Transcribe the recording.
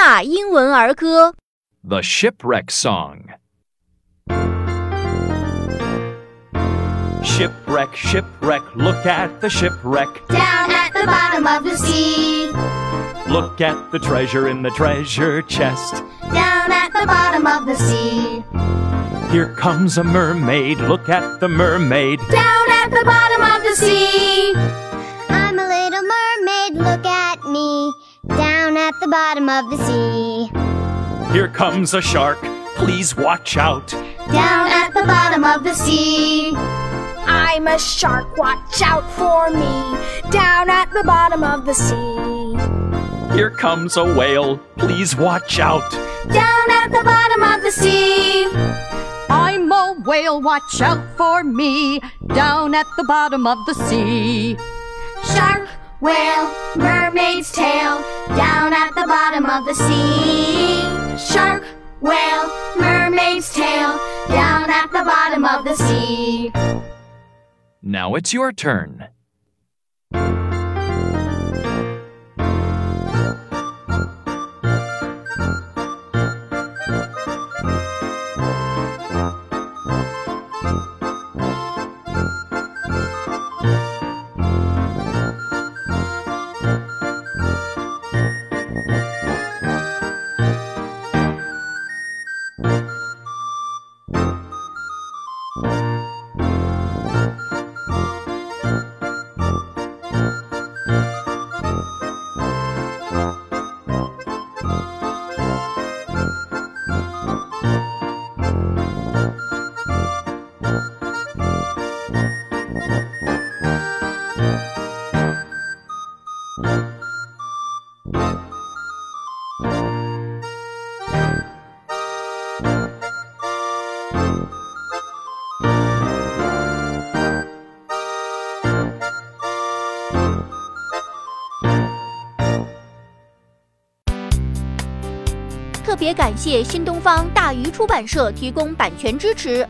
纳英文儿歌。 The Shipwreck Song. Shipwreck, shipwreck, look at the shipwreck. Down at the bottom of the sea. Look at the treasure in the treasure chest. Down at the bottom of the sea. Here comes a mermaid, look at the mermaid. Down at the bottom Bottom of the sea. Here comes a shark, please watch out. Down at the bottom of the sea. I'm a shark, watch out for me. Down at the bottom of the sea. Here comes a whale, please watch out. Down at the bottom of the sea. I'm a whale, watch out for me. Down at the bottom of the sea. Shark, whale, mermaid's bottom of the sea. Shark, whale, mermaid's tail. Down at the bottom of the sea. Now it's your turn.《特别感谢新东方大鱼出版社提供版权支持。